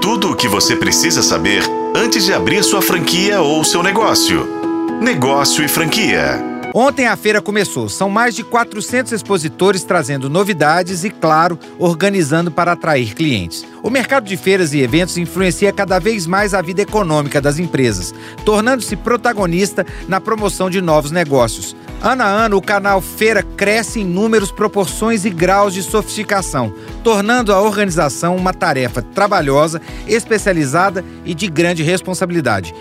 Tudo o que você precisa saber antes de abrir sua franquia ou seu negócio. Negócio e franquia. Ontem a feira começou. São mais de 400 expositores trazendo novidades e, claro, organizando para atrair clientes. O mercado de feiras e eventos influencia cada vez mais a vida econômica das empresas, tornando-se protagonista na promoção de novos negócios. Ano a ano, o canal Feira cresce em números, proporções e graus de sofisticação, tornando a organização uma tarefa trabalhosa, especializada e de grande responsabilidade.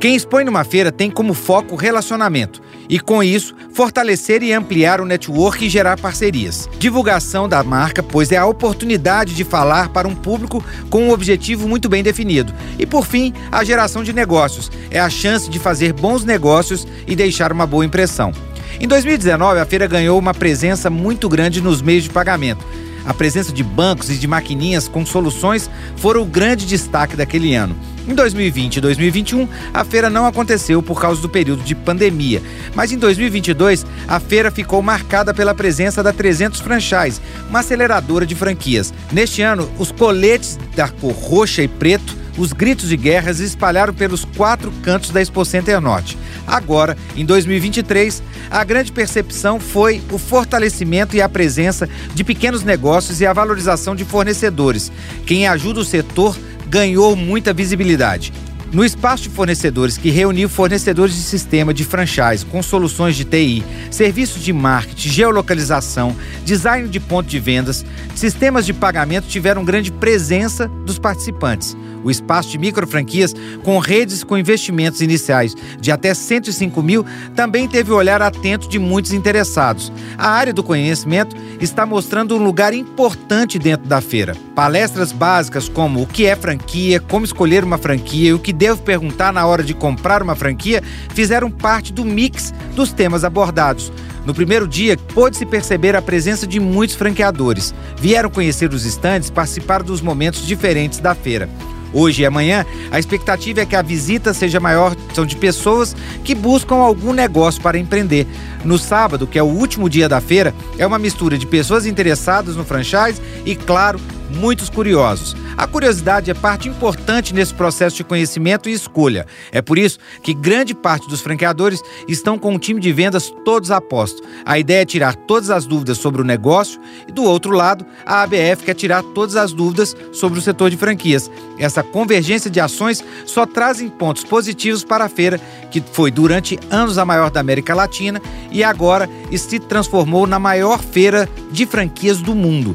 Quem expõe numa feira tem como foco relacionamento e, com isso, fortalecer e ampliar o network e gerar parcerias. Divulgação da marca, pois é a oportunidade de falar para um público com um objetivo muito bem definido. E, por fim, a geração de negócios é a chance de fazer bons negócios e deixar uma boa impressão. Em 2019, a feira ganhou uma presença muito grande nos meios de pagamento. A presença de bancos e de maquininhas com soluções foram o grande destaque daquele ano. Em 2020 e 2021, a feira não aconteceu por causa do período de pandemia, mas em 2022 a feira ficou marcada pela presença da 300 Franchise, uma aceleradora de franquias. Neste ano, os coletes da cor roxa e preto os gritos de guerra se espalharam pelos quatro cantos da Expo Center Norte. Agora, em 2023, a grande percepção foi o fortalecimento e a presença de pequenos negócios e a valorização de fornecedores. Quem ajuda o setor ganhou muita visibilidade. No espaço de fornecedores, que reuniu fornecedores de sistema de franchise com soluções de TI, serviços de marketing, geolocalização, design de ponto de vendas, sistemas de pagamento tiveram grande presença dos participantes. O espaço de micro franquias, com redes com investimentos iniciais de até 105 mil, também teve o olhar atento de muitos interessados. A área do conhecimento está mostrando um lugar importante dentro da feira. Palestras básicas como o que é franquia, como escolher uma franquia e o que devo perguntar na hora de comprar uma franquia fizeram parte do mix dos temas abordados. No primeiro dia, pôde-se perceber a presença de muitos franqueadores. Vieram conhecer os estandes, participar dos momentos diferentes da feira. Hoje e amanhã, a expectativa é que a visita seja maior, são de pessoas que buscam algum negócio para empreender. No sábado, que é o último dia da feira, é uma mistura de pessoas interessadas no franchise e, claro, muitos curiosos. A curiosidade é parte importante nesse processo de conhecimento e escolha. É por isso que grande parte dos franqueadores estão com um time de vendas todos a posto. A ideia é tirar todas as dúvidas sobre o negócio e, do outro lado, a ABF quer tirar todas as dúvidas sobre o setor de franquias. Essa convergência de ações só trazem pontos positivos para a feira, que foi durante anos a maior da América Latina e agora se transformou na maior feira de franquias do mundo.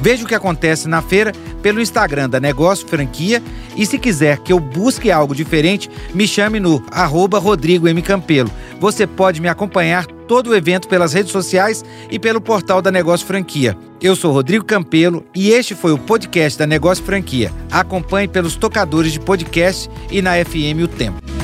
Veja o que acontece na feira pelo Instagram da Negócio Franquia e se quiser que eu busque algo diferente, me chame no arroba Rodrigo M. Campelo. Você pode me acompanhar todo o evento pelas redes sociais e pelo portal da Negócio Franquia. Eu sou Rodrigo Campelo e este foi o podcast da Negócio Franquia. Acompanhe pelos tocadores de podcast e na FM O Tempo.